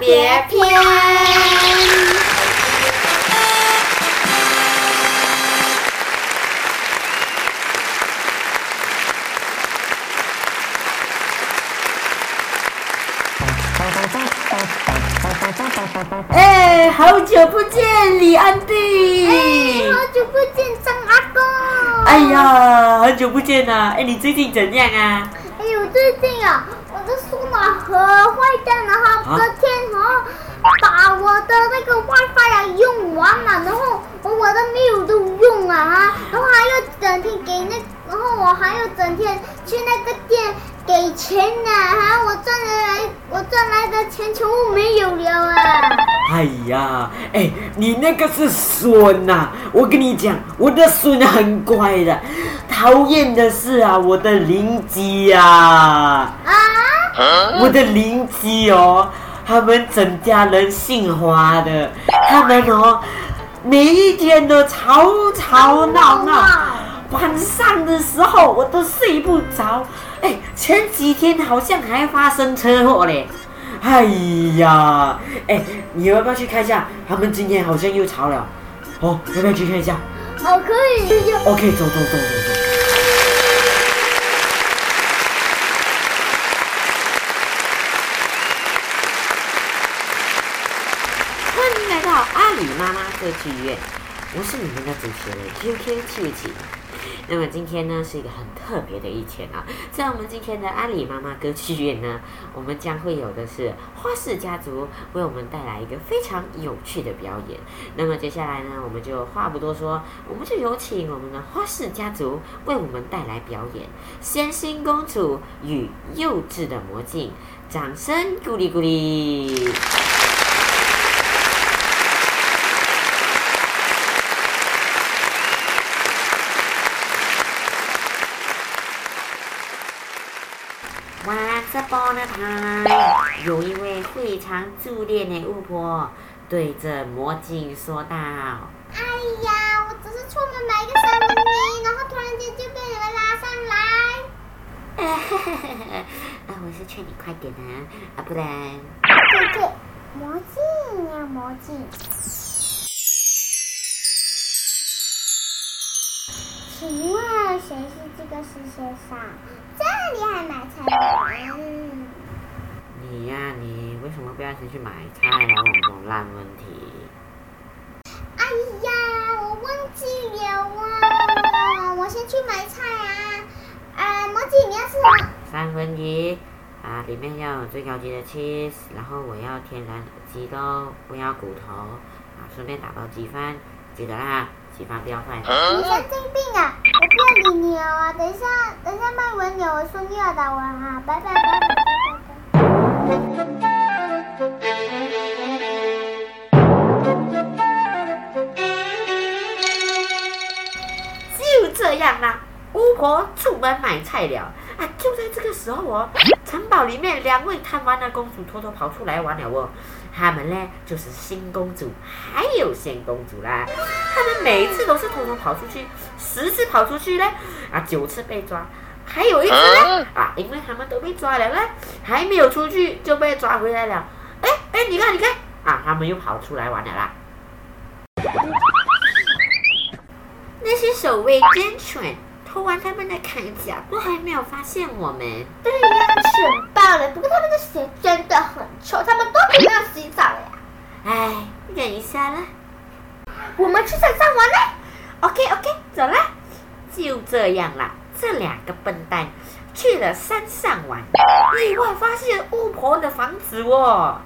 别篇。哎，好久不见，李安迪。好久不见，张阿公。哎呀，很久不见呐！哎，你最近怎样啊？哎呦，最近啊，我的数码盒坏掉，然后昨天然后把我的那个 WiFi 啊用完了，然后我我都没有都用啊哈，然后还要整天给那，然后我还要整天去那个店给钱呢哈，我赚来我赚来的钱全部没有了啊。哎呀，哎，你那个是孙呐！我跟你讲，我的孙很乖的。讨厌的是啊，我的邻居呀，啊？我的邻居哦，他们整家人姓花的，他们哦，每一天都吵吵闹闹，晚上的时候我都睡不着。哎，前几天好像还发生车祸嘞。哎呀，哎，你要不要去看一下？他们今天好像又吵了。哦，要不要去看一下好，可以。？OK，走走走走走。欢迎来到阿里妈妈歌剧院，我是你们的主持人 QQ 七七。那么今天呢是一个很特别的一天啊，在我们今天的阿里妈妈歌剧院呢，我们将会有的是花式家族为我们带来一个非常有趣的表演。那么接下来呢，我们就话不多说，我们就有请我们的花式家族为我们带来表演《仙心公主与幼稚的魔镜》，掌声鼓励鼓励。Once upon a time，有一位非常自恋的巫婆，对着魔镜说道。哎呀，我只是出门买一个三文鱼，然后突然间就被你们拉上来。啊，我是劝你快点啊，啊，不然对对，魔镜呀魔镜。请问谁是这个世界上这里还买菜？你呀、你为什么不要先去买菜来问我这种烂问题？哎呀，我忘记了啊！我先去买菜啊。啊，魔镜你要吃什么？三分一啊，里面要有最高级的 cheese，然后我要天然鸡肉，不要骨头啊，顺便打包鸡饭，记得啦，鸡饭不要坏。你神经病啊！我不要理你了啊！等一下，等一下卖完了，我孙又要打我啊！拜拜拜拜拜拜拜。就这样啦，巫婆出门买菜了啊！就在这个时候哦，城堡里面两位贪玩的公主偷偷跑出来玩了哦。她们呢，就是新公主还有仙公主啦。他们每一次都是偷偷跑出去，十次跑出去呢，啊，九次被抓，还有一次呢，啊，因为他们都被抓了呢，还没有出去就被抓回来了。哎哎，你看你看，啊，他们又跑出来玩了啦。那些守卫真蠢偷完他们的铠甲，都还没有发现我们。对呀，蠢爆了！不过他们的鞋真的很臭，他们多久没有洗澡了呀？哎，忍一下啦。我们去山上玩啦！OK OK，走啦。就这样啦，这两个笨蛋去了山上玩，意外发现巫婆的房子哦。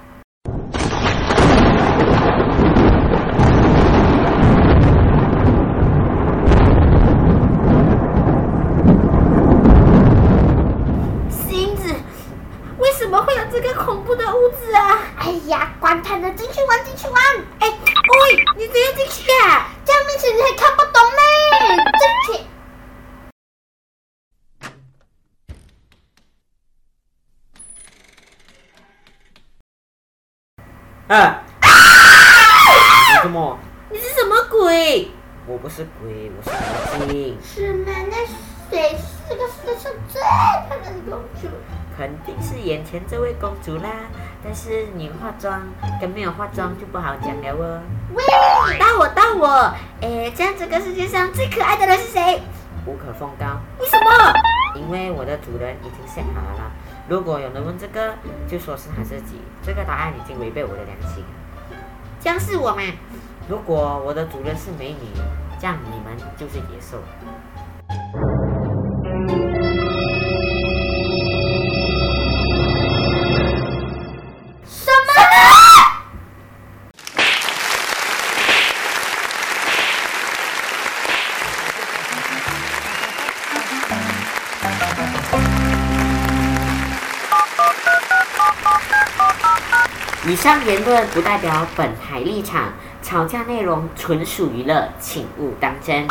星子，为什么会有这个恐怖的屋子啊？哎呀，管他呢，进去玩，进去玩！哎，喂，你怎样进去啊？这样面前你还看不懂呢？进去！啊！你什么？你是什么鬼？我不是鬼，我是妖精，是吗？那谁是这个世界上最漂亮的公主？肯定是眼前这位公主啦。但是你化妆跟没有化妆就不好讲了哦。喂，到我到我，诶，这样这个世界上最可爱的人是谁？无可奉告。为什么？因为我的主人已经想好了啦。如果有人问这个，就说是他自己。这个答案已经违背我的良心。这样是我吗？如果我的主人是美女，这样你们就是野兽。以上言论不代表本台立场，吵架内容纯属娱乐，请勿当真。